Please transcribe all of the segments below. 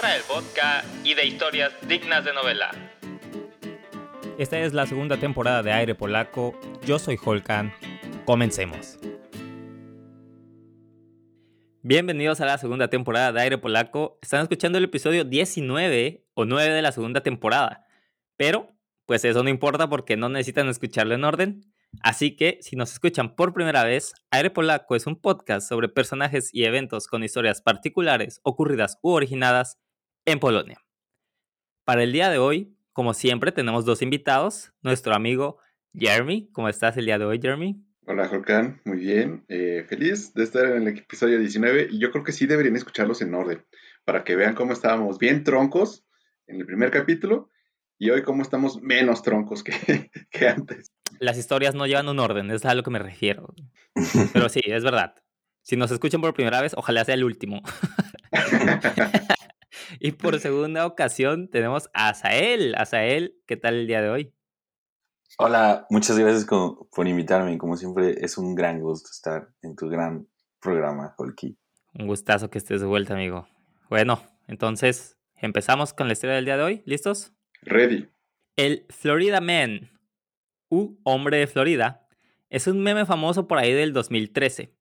tierra del vodka y de historias dignas de novela. Esta es la segunda temporada de Aire Polaco. Yo soy Holkan. Comencemos. Bienvenidos a la segunda temporada de Aire Polaco. Están escuchando el episodio 19 o 9 de la segunda temporada. Pero, pues eso no importa porque no necesitan escucharlo en orden. Así que, si nos escuchan por primera vez, Aire Polaco es un podcast sobre personajes y eventos con historias particulares, ocurridas u originadas en Polonia. Para el día de hoy, como siempre, tenemos dos invitados. Nuestro amigo Jeremy. ¿Cómo estás el día de hoy, Jeremy? Hola, Jorkan. Muy bien. Eh, feliz de estar en el episodio 19 y yo creo que sí deberían escucharlos en orden para que vean cómo estábamos bien troncos en el primer capítulo y hoy cómo estamos menos troncos que, que antes las historias no llevan un orden, es a lo que me refiero. Pero sí, es verdad. Si nos escuchan por primera vez, ojalá sea el último. y por segunda ocasión tenemos a Asael. Asael, ¿qué tal el día de hoy? Hola, muchas gracias por invitarme. Como siempre, es un gran gusto estar en tu gran programa, Holky. Un gustazo que estés de vuelta, amigo. Bueno, entonces, empezamos con la historia del día de hoy. ¿Listos? Ready. El Florida Man U Hombre de Florida, es un meme famoso por ahí del 2013,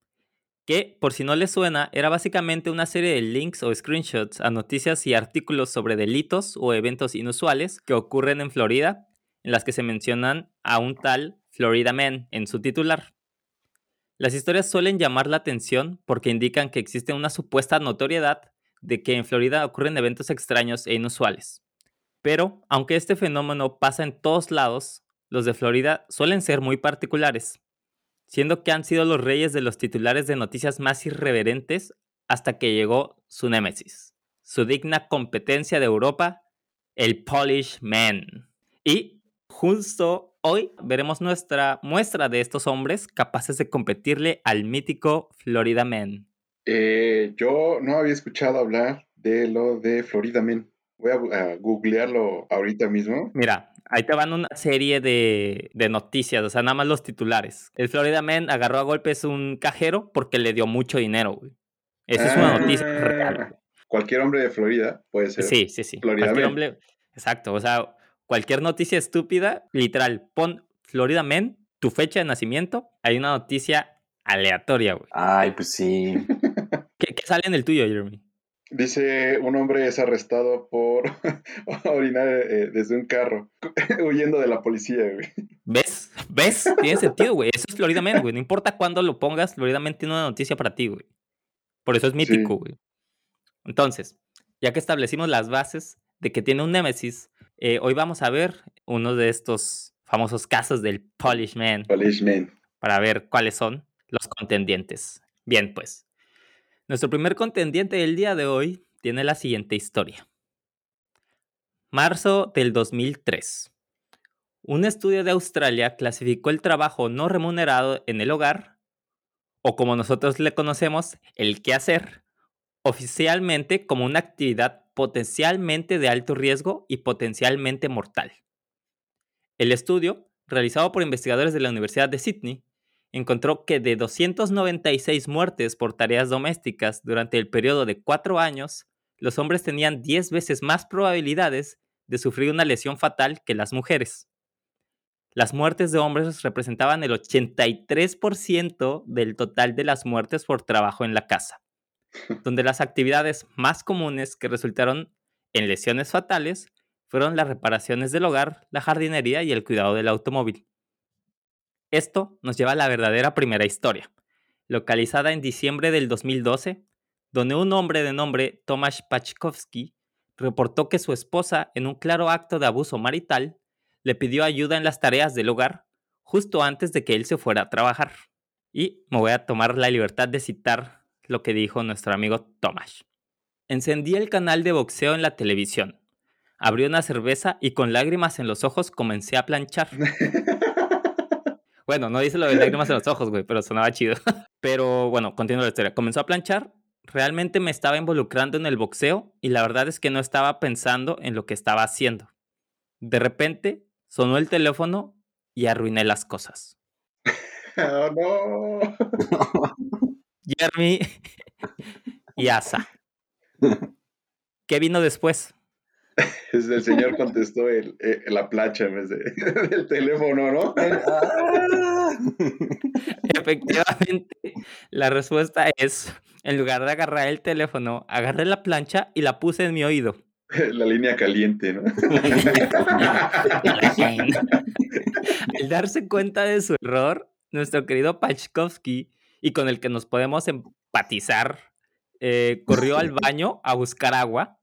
que, por si no le suena, era básicamente una serie de links o screenshots a noticias y artículos sobre delitos o eventos inusuales que ocurren en Florida, en las que se mencionan a un tal Florida Man en su titular. Las historias suelen llamar la atención porque indican que existe una supuesta notoriedad de que en Florida ocurren eventos extraños e inusuales. Pero, aunque este fenómeno pasa en todos lados, los de Florida suelen ser muy particulares, siendo que han sido los reyes de los titulares de noticias más irreverentes hasta que llegó su némesis, su digna competencia de Europa, el Polish Man. Y justo hoy veremos nuestra muestra de estos hombres capaces de competirle al mítico Florida Man. Eh, yo no había escuchado hablar de lo de Florida Man. Voy a, a googlearlo ahorita mismo. Mira, Ahí te van una serie de, noticias, o sea, nada más los titulares. El Florida Man agarró a golpes un cajero porque le dio mucho dinero, güey. Esa es una noticia ah, real. Cualquier hombre de Florida puede ser. Sí, sí, sí. Florida cualquier hombre. Exacto, o sea, cualquier noticia estúpida, literal, pon Florida Man, tu fecha de nacimiento, hay una noticia aleatoria, güey. Ay, pues sí. ¿Qué, qué sale en el tuyo, Jeremy? Dice, un hombre es arrestado por orinar eh, desde un carro, huyendo de la policía, güey. ¿Ves? ¿Ves? Tiene sentido, güey. Eso es Florida Man, güey. No importa cuándo lo pongas, Florida Man tiene una noticia para ti, güey. Por eso es mítico, güey. Entonces, ya que establecimos las bases de que tiene un némesis, eh, hoy vamos a ver uno de estos famosos casos del Polish Man. Polish Man. Para ver cuáles son los contendientes. Bien, pues. Nuestro primer contendiente del día de hoy tiene la siguiente historia. Marzo del 2003. Un estudio de Australia clasificó el trabajo no remunerado en el hogar, o como nosotros le conocemos, el quehacer, oficialmente como una actividad potencialmente de alto riesgo y potencialmente mortal. El estudio, realizado por investigadores de la Universidad de Sydney, encontró que de 296 muertes por tareas domésticas durante el periodo de cuatro años, los hombres tenían 10 veces más probabilidades de sufrir una lesión fatal que las mujeres. Las muertes de hombres representaban el 83% del total de las muertes por trabajo en la casa, donde las actividades más comunes que resultaron en lesiones fatales fueron las reparaciones del hogar, la jardinería y el cuidado del automóvil. Esto nos lleva a la verdadera primera historia, localizada en diciembre del 2012, donde un hombre de nombre Tomasz Pachkowski reportó que su esposa, en un claro acto de abuso marital, le pidió ayuda en las tareas del hogar justo antes de que él se fuera a trabajar. Y me voy a tomar la libertad de citar lo que dijo nuestro amigo Tomasz. Encendí el canal de boxeo en la televisión, abrí una cerveza y con lágrimas en los ojos comencé a planchar. Bueno, no dice lo de lágrimas en los ojos, güey, pero sonaba chido. Pero bueno, continúo la historia. Comenzó a planchar. Realmente me estaba involucrando en el boxeo y la verdad es que no estaba pensando en lo que estaba haciendo. De repente sonó el teléfono y arruiné las cosas. Oh, no. Jeremy y Asa. ¿Qué vino después? el señor contestó el, eh, la plancha en vez de, del teléfono, ¿no? Efectivamente, la respuesta es, en lugar de agarrar el teléfono, agarré la plancha y la puse en mi oído. La línea caliente, ¿no? Al darse cuenta de su error, nuestro querido Pachkovsky, y con el que nos podemos empatizar, eh, corrió al baño a buscar agua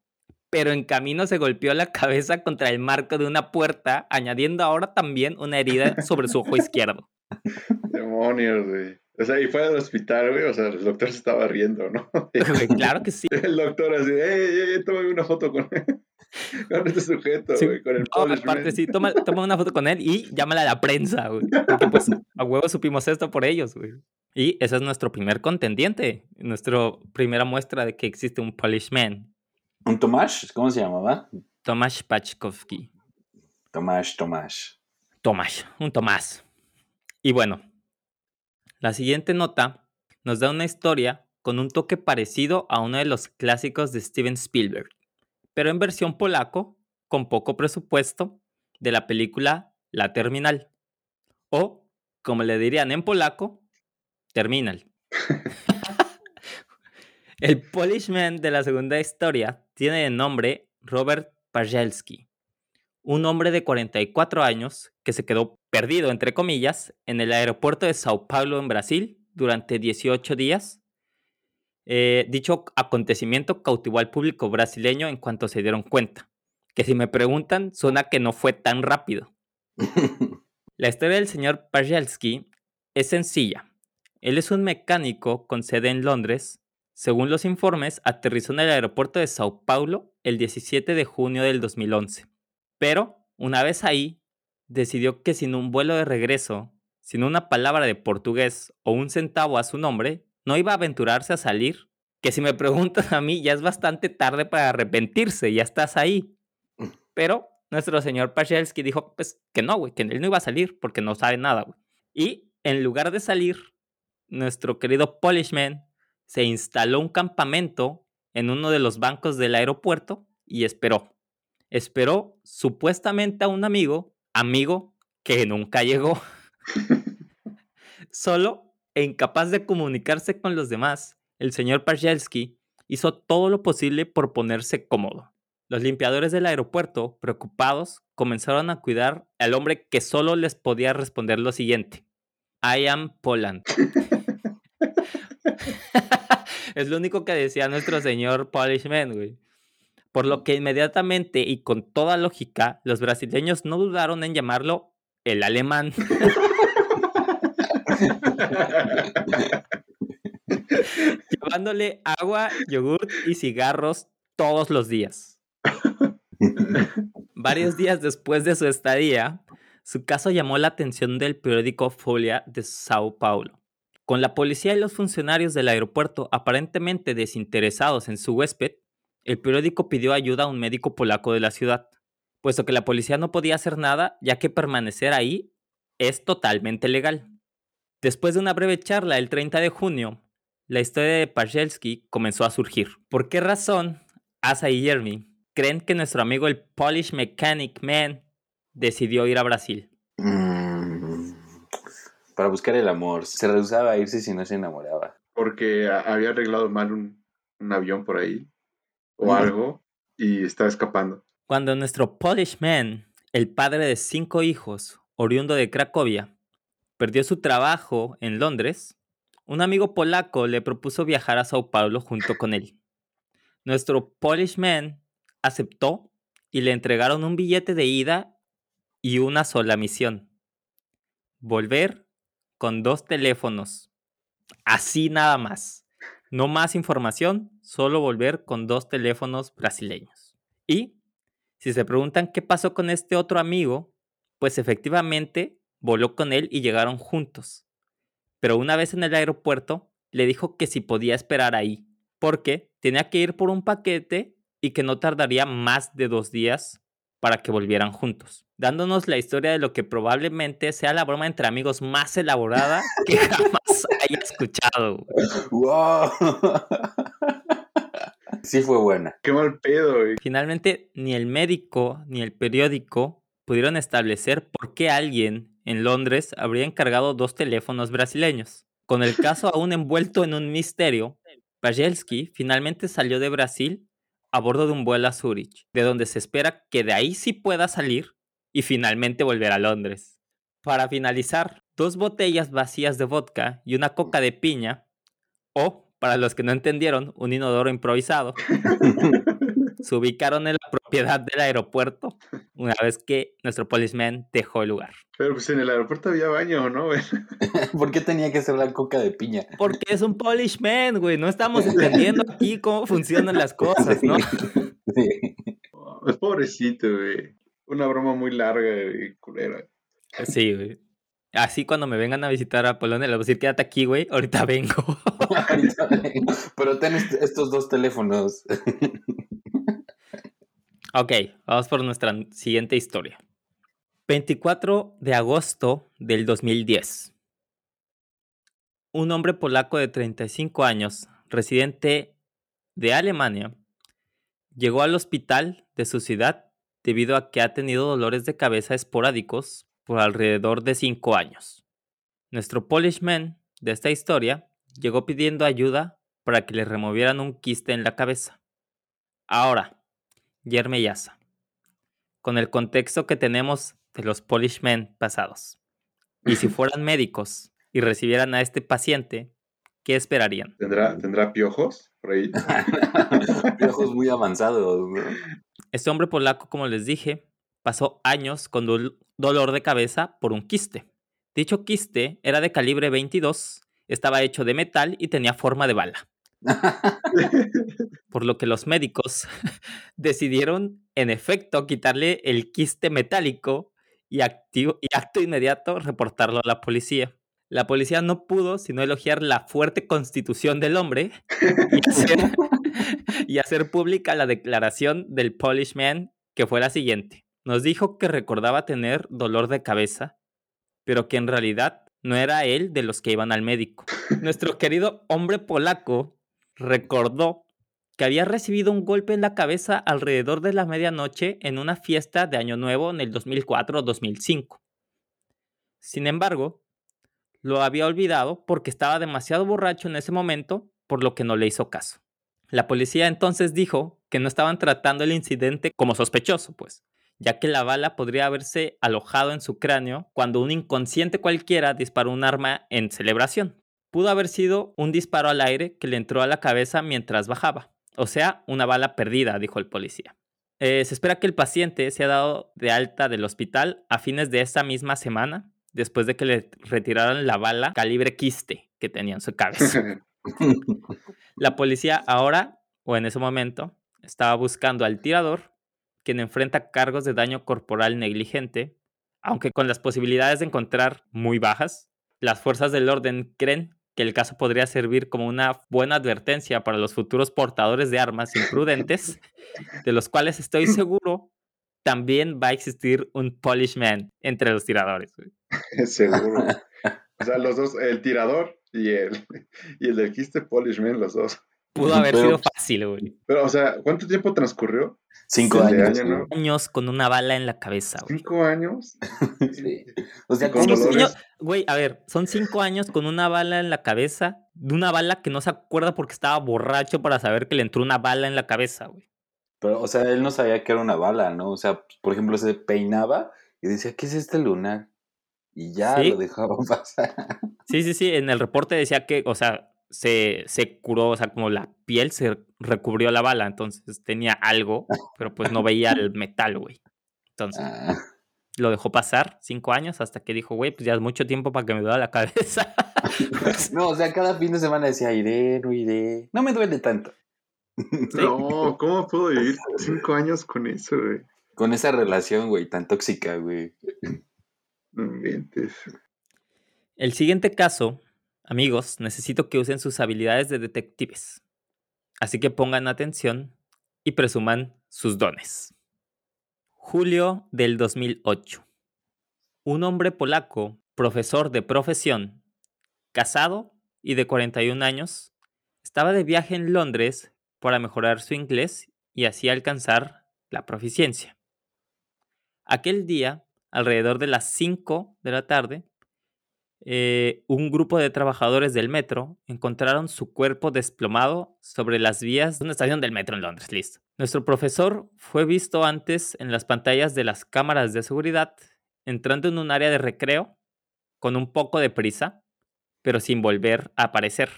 pero en camino se golpeó la cabeza contra el marco de una puerta, añadiendo ahora también una herida sobre su ojo izquierdo. Demonios, güey. O sea, y fue al hospital, güey. O sea, el doctor se estaba riendo, ¿no? claro que sí. El doctor así, ¡eh, eh, toma una foto con, con este sujeto, güey, con el no, aparte, sí, toma, toma, una foto con él y llámala a la prensa, güey. Porque pues a huevo supimos esto por ellos, güey. Y ese es nuestro primer contendiente, nuestra primera muestra de que existe un Polish man. ¿Un Tomás? ¿Cómo se llamaba? Tomás Pachkovsky. Tomás, Tomás. Tomás, un Tomás. Y bueno, la siguiente nota nos da una historia con un toque parecido a uno de los clásicos de Steven Spielberg, pero en versión polaco, con poco presupuesto, de la película La Terminal. O, como le dirían en polaco, Terminal. El Polishman de la segunda historia tiene de nombre Robert Pajelski, un hombre de 44 años que se quedó perdido, entre comillas, en el aeropuerto de Sao Paulo, en Brasil, durante 18 días. Eh, dicho acontecimiento cautivó al público brasileño en cuanto se dieron cuenta, que si me preguntan, suena que no fue tan rápido. La historia del señor Pajelski es sencilla. Él es un mecánico con sede en Londres según los informes, aterrizó en el aeropuerto de Sao Paulo el 17 de junio del 2011. Pero, una vez ahí, decidió que sin un vuelo de regreso, sin una palabra de portugués o un centavo a su nombre, no iba a aventurarse a salir. Que si me preguntan a mí, ya es bastante tarde para arrepentirse, ya estás ahí. Pero nuestro señor Pachelski dijo, pues que no, güey, que él no iba a salir porque no sabe nada, güey. Y en lugar de salir, nuestro querido Polishman se instaló un campamento en uno de los bancos del aeropuerto y esperó. Esperó supuestamente a un amigo, amigo que nunca llegó. Solo e incapaz de comunicarse con los demás, el señor Pajelski hizo todo lo posible por ponerse cómodo. Los limpiadores del aeropuerto, preocupados, comenzaron a cuidar al hombre que solo les podía responder lo siguiente. I am Poland. es lo único que decía nuestro señor Polishman, güey. Por lo que inmediatamente y con toda lógica, los brasileños no dudaron en llamarlo el alemán. Llevándole agua, yogur y cigarros todos los días. Varios días después de su estadía, su caso llamó la atención del periódico Folia de Sao Paulo. Con la policía y los funcionarios del aeropuerto aparentemente desinteresados en su huésped, el periódico pidió ayuda a un médico polaco de la ciudad, puesto que la policía no podía hacer nada ya que permanecer ahí es totalmente legal. Después de una breve charla el 30 de junio, la historia de Pajelski comenzó a surgir. ¿Por qué razón Asa y Jeremy creen que nuestro amigo el Polish Mechanic Man decidió ir a Brasil? Para buscar el amor. Se rehusaba a irse si no se enamoraba. Porque había arreglado mal un, avión por ahí o algo y estaba escapando. Cuando nuestro Polish man, el padre de cinco hijos, oriundo de Cracovia, perdió su trabajo en Londres, un amigo polaco le propuso viajar a Sao Paulo junto con él. Nuestro Polish man aceptó y le entregaron un billete de ida y una sola misión. Volver con dos teléfonos. Así nada más. No más información, solo volver con dos teléfonos brasileños. Y si se preguntan qué pasó con este otro amigo, pues efectivamente voló con él y llegaron juntos. Pero una vez en el aeropuerto, le dijo que si podía esperar ahí, porque tenía que ir por un paquete y que no tardaría más de dos días para que volvieran juntos, dándonos la historia de lo que probablemente sea la broma entre amigos más elaborada que jamás haya escuchado. ¡Wow! Sí fue buena. Qué mal pedo, güey. Finalmente, ni el médico ni el periódico pudieron establecer por qué alguien en Londres habría encargado dos teléfonos brasileños. Con el caso aún envuelto en un misterio, Pajelski finalmente salió de Brasil a bordo de un vuelo a Zurich, de donde se espera que de ahí sí pueda salir y finalmente volver a Londres. Para finalizar, dos botellas vacías de vodka y una coca de piña, o, para los que no entendieron, un inodoro improvisado, se ubicaron en la propiedad del aeropuerto una vez que nuestro policeman dejó el lugar. Pero pues en el aeropuerto había baño, ¿no? ¿Por qué tenía que ser la coca de piña? Porque es un polishman, güey. No estamos entendiendo aquí cómo funcionan las cosas, ¿no? Sí. Es pobrecito, güey. Una broma muy larga y culera. Sí, güey. Así cuando me vengan a visitar a Polonia, les voy a decir, quédate aquí, güey. Ahorita vengo. Ahorita vengo. Pero ten est- estos dos teléfonos. Ok, vamos por nuestra siguiente historia. 24 de agosto del 2010. Un hombre polaco de 35 años, residente de Alemania, llegó al hospital de su ciudad debido a que ha tenido dolores de cabeza esporádicos por alrededor de 5 años. Nuestro Polishman de esta historia llegó pidiendo ayuda para que le removieran un quiste en la cabeza. Ahora, Yerme Yasa, con el contexto que tenemos de los Polishmen pasados. Y si fueran médicos y recibieran a este paciente, ¿qué esperarían? ¿Tendrá, ¿Tendrá piojos por ahí? Piojos muy avanzados, ¿no? Este hombre polaco, como les dije, pasó años con dol- dolor de cabeza por un quiste. Dicho quiste era de calibre 22, estaba hecho de metal y tenía forma de bala. Por lo que los médicos decidieron, en efecto, quitarle el quiste metálico y, acto inmediato reportarlo a la policía. La policía no pudo sino elogiar la fuerte constitución del hombre y hacer, y hacer pública la declaración del Polishman, que fue la siguiente. Nos dijo que recordaba tener dolor de cabeza, pero que en realidad no era él de los que iban al médico. Nuestro querido hombre polaco recordó que había recibido un golpe en la cabeza alrededor de la medianoche en una fiesta de Año Nuevo en el 2004 o 2005. Sin embargo, lo había olvidado porque estaba demasiado borracho en ese momento, por lo que no le hizo caso. La policía entonces dijo que no estaban tratando el incidente como sospechoso, pues, ya que la bala podría haberse alojado en su cráneo cuando un inconsciente cualquiera disparó un arma en celebración. Pudo haber sido un disparo al aire que le entró a la cabeza mientras bajaba, o sea, una bala perdida, dijo el policía. Eh, se espera que el paciente sea dado de alta del hospital a fines de esa misma semana, después de que le retiraran la bala calibre quiste que tenía en su cabeza. La policía ahora, o en ese momento, estaba buscando al tirador, quien enfrenta cargos de daño corporal negligente, aunque con las posibilidades de encontrar muy bajas. Las fuerzas del orden creen que el caso podría servir como una buena advertencia para los futuros portadores de armas imprudentes, de los cuales estoy seguro también va a existir un polishman entre los tiradores. Seguro. O sea, los dos, el tirador y el, y el del quiste Polishman, los dos. Pudo haber Pero- sido fácil, güey. Pero, o sea, ¿cuánto tiempo transcurrió? Cinco años. año, ¿no? Años con una bala en la cabeza, güey. ¿Cinco años? Sí. O sea, con ¿cómo Cinco se- dolores. años- Güey, a ver, son cinco años con una bala en la cabeza, de una bala que no se acuerda porque estaba borracho para saber que le entró una bala en la cabeza, güey. Pero, o sea, él no sabía que era una bala, ¿no? O sea, por ejemplo, se peinaba y decía, ¿qué es este lunar? Y ya Sí. lo dejaba pasar. Sí, sí, sí, en el reporte decía que, o sea, se, se curó, o sea, como la piel se recubrió la bala, entonces tenía algo, pero pues no veía el metal, güey. Entonces Ah, lo dejó pasar cinco años hasta que dijo, güey, pues ya es mucho tiempo para que me duela la cabeza. no, o sea, cada fin de semana decía, iré, no iré. No me duele tanto. No, ¿cómo puedo vivir cinco años con eso, güey? Con esa relación, güey, tan tóxica, güey. No inventes. El siguiente caso, amigos, necesito que usen sus habilidades de detectives. Así que pongan atención y presuman sus dones. Julio del 2008. Un hombre polaco, profesor de profesión, casado y de 41 años, estaba de viaje en Londres para mejorar su inglés y así alcanzar la proficiencia. Aquel día, alrededor de las 5 de la tarde, eh, un grupo de trabajadores del metro encontraron su cuerpo desplomado sobre las vías de una estación del metro en Londres. Listo. Nuestro profesor fue visto antes en las pantallas de las cámaras de seguridad entrando en un área de recreo con un poco de prisa, pero sin volver a aparecer.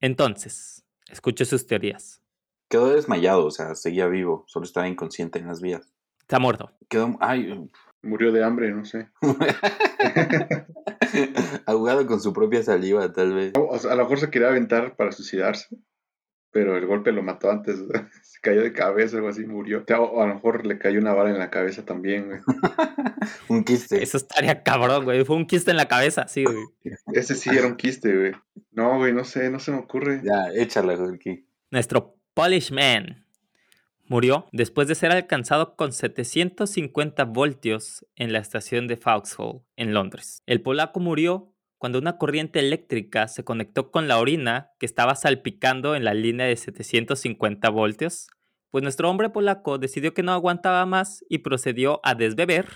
Entonces, escuche sus teorías. Quedó desmayado, o sea, seguía vivo, solo estaba inconsciente en las vías. Está muerto. Quedó, ay, Murió de hambre, no sé. ahogado con su propia saliva, tal vez. O sea, a lo mejor se quería aventar para suicidarse, pero el golpe lo mató antes. Se cayó de cabeza, algo así, murió. O a lo mejor le cayó una bala en la cabeza también, güey. Un quiste. Eso estaría cabrón, güey. Fue un quiste en la cabeza, sí, güey. Ese sí era un quiste, güey. No, güey, no sé, no se me ocurre. Ya, échala, Jorge. Nuestro Polish Man murió después de ser alcanzado con 750 voltios en la estación de Vauxhall, en Londres. El polaco murió cuando una corriente eléctrica se conectó con la orina que estaba salpicando en la línea de 750 voltios, pues nuestro hombre polaco decidió que no aguantaba más y procedió a desbeber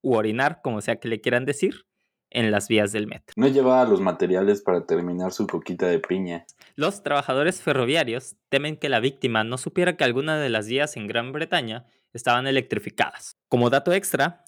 u orinar, como sea que le quieran decir, en las vías del metro. No llevaba los materiales para terminar su coquita de piña. Los trabajadores ferroviarios temen que la víctima no supiera que algunas de las vías en Gran Bretaña estaban electrificadas. Como dato extra,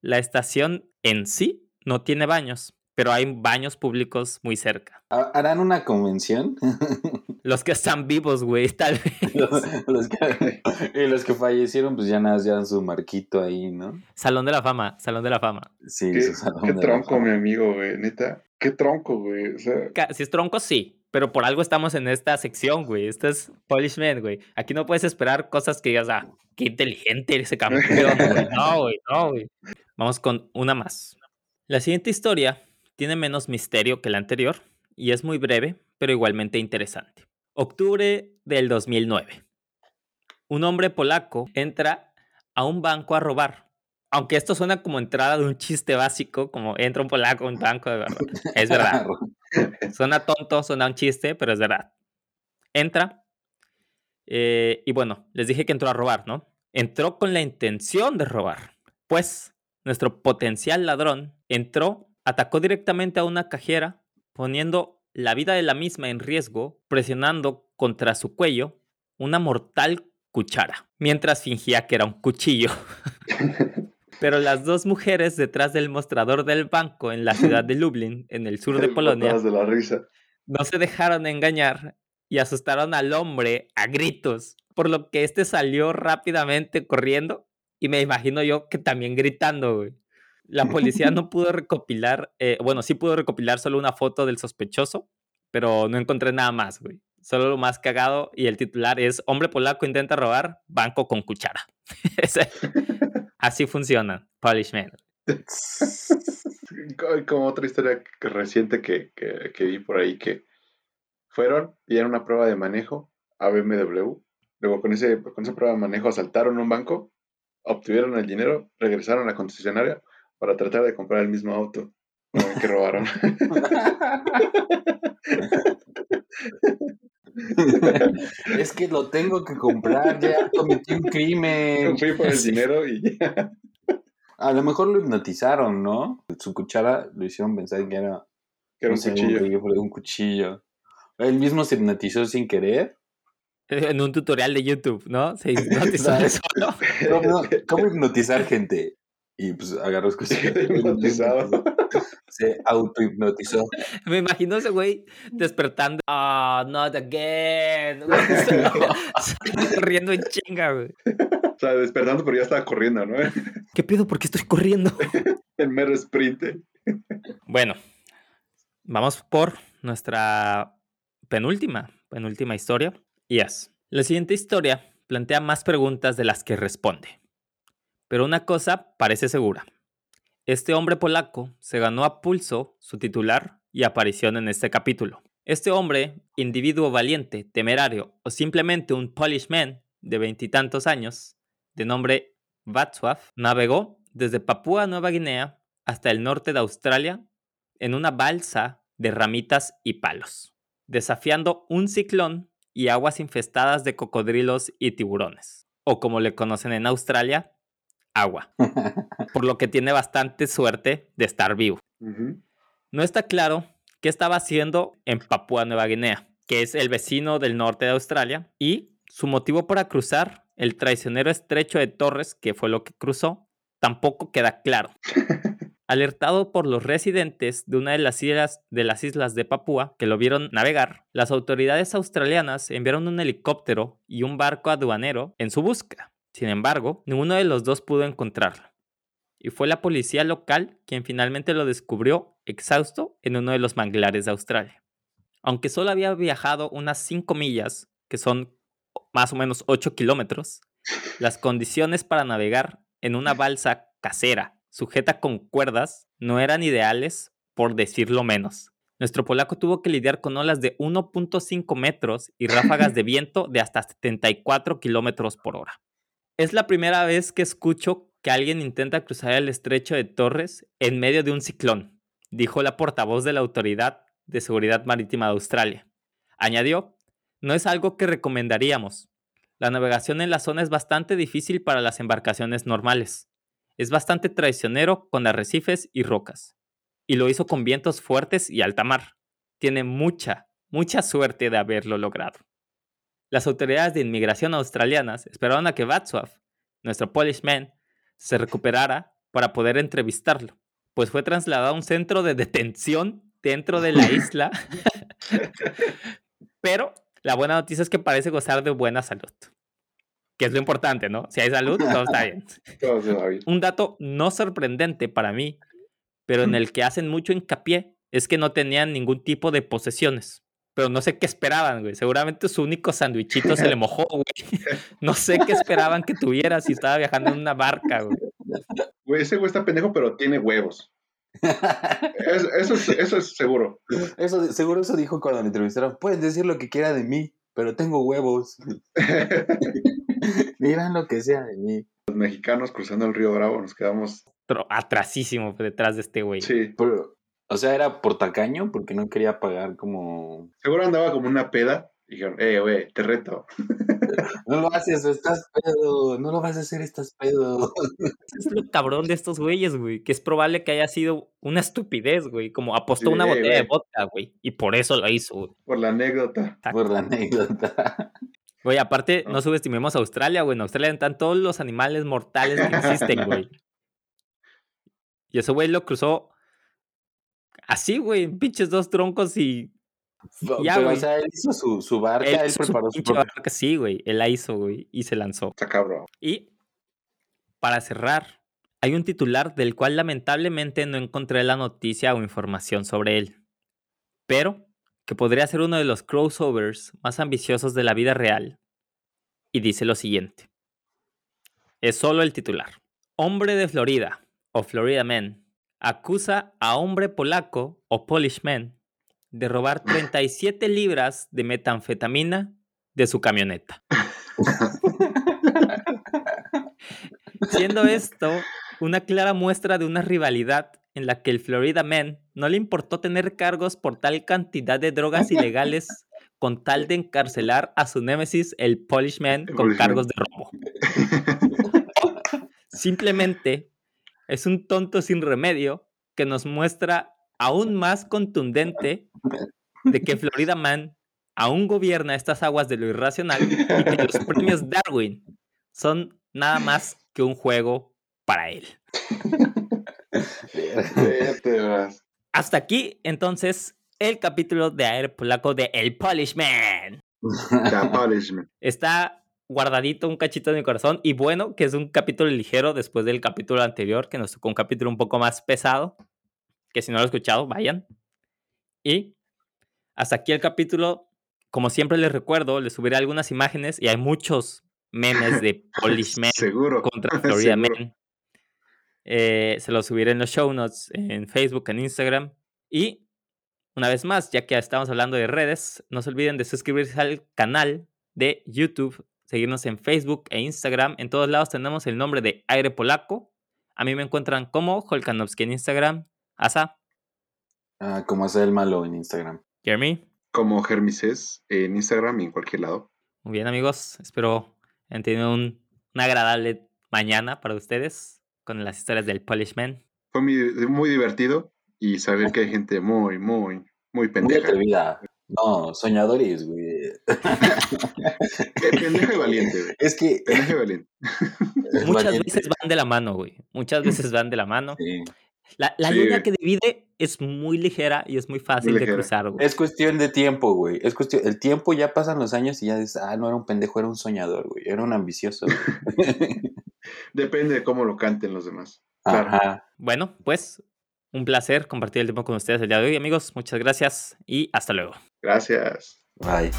la estación en sí no tiene baños, pero hay baños públicos muy cerca. ¿Ha- ¿Harán una convención? Los que están vivos, güey, tal vez. los, los que, y los que fallecieron, pues ya nada, llevan su marquito ahí, ¿no? Salón de la fama, Salón de la Fama. Sí, Qué, su salón qué de la tronco, fama. mi amigo, güey, neta. Qué tronco, güey. O sea, Ca- Si es tronco, sí. Pero por algo estamos en esta sección, güey. Esto es Polishman, güey. Aquí no puedes esperar cosas que digas, ah, qué inteligente ese campeón, güey. No, güey, no, güey. Vamos con una más. La siguiente historia tiene menos misterio que la anterior y es muy breve, pero igualmente interesante. Octubre del 2009. Un hombre polaco entra a un banco a robar. Aunque esto suena como entrada de un chiste básico, como entra un polaco a un banco de verdad. Es verdad. Suena tonto, suena un chiste, pero es verdad. Entra. eh, y bueno, les dije que entró a robar, ¿no? Entró con la intención de robar. Pues nuestro potencial ladrón entró, atacó directamente a una cajera, poniendo la vida de la misma en riesgo, presionando contra su cuello una mortal cuchara, mientras fingía que era un cuchillo. Pero las dos mujeres detrás del mostrador del banco en la ciudad de Lublin, en el sur de Polonia, botadas de la risa. no se dejaron engañar y asustaron al hombre a gritos, por lo que este salió rápidamente corriendo y me imagino yo que también gritando, güey. La policía no pudo recopilar, eh, bueno, sí pudo recopilar solo una foto del sospechoso, pero no encontré nada más, güey. Solo lo más cagado y el titular es Hombre polaco intenta robar banco con cuchara. Así funciona, Polishman. Co- Como otra historia reciente que, que- que vi por ahí que fueron, pidieron una prueba de manejo a BMW. Luego con, ese, con esa prueba de manejo asaltaron un banco, obtuvieron el dinero, regresaron a la concesionaria para tratar de comprar el mismo auto que robaron. es que lo tengo que comprar, ya cometí un crimen. Fui por el dinero y A lo mejor lo hipnotizaron, ¿no? Su cuchara lo hicieron pensar que era, que era no un sé, cuchillo. un, un cuchillo. Él mismo se hipnotizó sin querer. En un tutorial de YouTube, ¿no? Se hipnotizó solo. ¿Cómo, cómo hipnotizar gente? Y pues agarró. Quedé hipnotizado. Se autohipnotizó. Me imagino ese güey despertando. Ah, not again. Corriendo en chinga, güey. O sea, despertando, pero ya estaba corriendo, ¿no? ¿Qué pido? ¿Por qué estoy corriendo? El mero sprint. Bueno, vamos por nuestra penúltima, penúltima historia. Y es, la siguiente historia plantea más preguntas de las que responde. Pero una cosa parece segura. Este hombre polaco se ganó a pulso su titular y aparición en este capítulo. Este hombre, individuo valiente, temerario o simplemente un Polish man de veintitantos años, de nombre Václav, navegó desde Papúa Nueva Guinea hasta el norte de Australia en una balsa de ramitas y palos, desafiando un ciclón y aguas infestadas de cocodrilos y tiburones, o como le conocen en Australia, agua, por lo que tiene bastante suerte de estar vivo. No está claro qué estaba haciendo en Papúa Nueva Guinea, que es el vecino del norte de Australia, y su motivo para cruzar el traicionero estrecho de Torres, que fue lo que cruzó, tampoco queda claro. Alertado por los residentes de una de las islas de, las islas de Papúa que lo vieron navegar, las autoridades australianas enviaron un helicóptero y un barco aduanero en su búsqueda. Sin embargo, ninguno de los dos pudo encontrarlo. Y fue la policía local quien finalmente lo descubrió exhausto en uno de los manglares de Australia. Aunque solo había viajado unas 5 millas, que son más o menos 8 kilómetros, las condiciones para navegar en una balsa casera sujeta con cuerdas no eran ideales, por decirlo menos. Nuestro polaco tuvo que lidiar con olas de 1.5 metros y ráfagas de viento de hasta 74 kilómetros por hora. Es la primera vez que escucho que alguien intenta cruzar el estrecho de Torres en medio de un ciclón, dijo la portavoz de la Autoridad de Seguridad Marítima de Australia. Añadió, no es algo que recomendaríamos. La navegación en la zona es bastante difícil para las embarcaciones normales. Es bastante traicionero con arrecifes y rocas. Y lo hizo con vientos fuertes y alta mar. Tiene mucha, mucha suerte de haberlo logrado. Las autoridades de inmigración australianas esperaron a que Vatswaf, nuestro Polishman, se recuperara para poder entrevistarlo, pues fue trasladado a un centro de detención dentro de la isla. Pero la buena noticia es que parece gozar de buena salud. Que es lo importante, ¿no? Si hay salud, todo está bien. Un dato no sorprendente para mí, pero en el que hacen mucho hincapié, es que no tenían ningún tipo de posesiones. Pero no sé qué esperaban, güey. Seguramente su único sandwichito se le mojó, güey. No sé qué esperaban que tuviera si estaba viajando en una barca, güey. Güey, ese güey está pendejo, pero tiene huevos. Es- eso, es, eso es seguro. Eso, seguro eso dijo cuando le entrevistaron. Puedes decir lo que quiera de mí, pero tengo huevos. Dirán lo que sea de mí. Los mexicanos cruzando el río Bravo nos quedamos. Atrasísimo detrás de este güey. Sí. Pero, o sea, era por tacaño, porque no quería pagar como. Seguro andaba como una peda. Y dijeron, eh, güey, te reto. No lo haces, estás pedo. No lo vas a hacer, estás pedo. Es lo cabrón de estos güeyes, güey. Que es probable que haya sido una estupidez, güey. Como apostó Sí, una botella de vodka, güey. Y por eso lo hizo. Por la anécdota. Por la anécdota. Güey, aparte, No. no subestimemos a Australia, güey. En Australia están todos los animales mortales que existen, güey. Y ese güey lo cruzó así, güey. en Pinches dos troncos y. Ya, Pero, güey. o sea, él hizo su, su barca, Él su preparó su pinche propia. barca, sí, güey. Él la hizo, güey. Y se lanzó. Está cabrón. Y para cerrar, hay un titular del cual lamentablemente no encontré la noticia o información sobre él, pero que podría ser uno de los crossovers más ambiciosos de la vida real. Y dice lo siguiente. Es solo el titular. Hombre de Florida, o Florida Man, acusa a hombre polaco, o Polish Man, de robar 37 libras de metanfetamina de su camioneta. Siendo esto una clara muestra de una rivalidad en la que el Florida Man no le importó tener cargos por tal cantidad de drogas ilegales con tal de encarcelar a su némesis, el Polish Man, con cargos de robo. Simplemente es un tonto sin remedio que nos muestra aún más contundente de que Florida Man aún gobierna estas aguas de lo irracional y que los premios Darwin son nada más que un juego para él. Hasta aquí, entonces, el capítulo de Aire Polaco de El Polish Man. The. Está guardadito un cachito de mi corazón y bueno, que es un capítulo ligero después del capítulo anterior, que nos tocó un capítulo un poco más pesado, que si no lo he escuchado, vayan. Y hasta aquí el capítulo. Como siempre les recuerdo, les subiré algunas imágenes y hay muchos memes de Polish Seguro. contra Florida Seguro. Man. Eh, se los subiré en los show notes, en Facebook, en Instagram. Y una vez más, ya que estamos hablando de redes, no se olviden de suscribirse al canal de YouTube, seguirnos en Facebook e Instagram. En todos lados tenemos el nombre de Aire Polaco. A mí me encuentran como Holkanowski en Instagram. Asa, Ah, como hacer el malo en Instagram. Jeremy. como Germises en Instagram y en cualquier lado. Muy bien, amigos. Espero tenido un, una agradable mañana para ustedes con las historias del Polishman. Fue muy, muy divertido y saber que hay gente muy, muy, muy Muy pendeja. atrevida. No, soñadores, güey. Pendeja y valiente, güey. Es que. Pendeja y valiente. Muchas valiente. veces van de la mano, güey. Muchas veces van de la mano. Sí. La, la Sí, línea güey. que divide es muy ligera y es muy fácil de cruzar, güey. Es cuestión de tiempo, güey. Es cuestión. El tiempo ya pasan los años y ya dices, ah, no era un pendejo, era un soñador, güey. Era un ambicioso. güey. Depende de cómo lo canten los demás. Claro. Ajá. Bueno, pues un placer compartir el tiempo con ustedes el día de hoy, amigos. Muchas gracias y hasta luego. Gracias. Bye.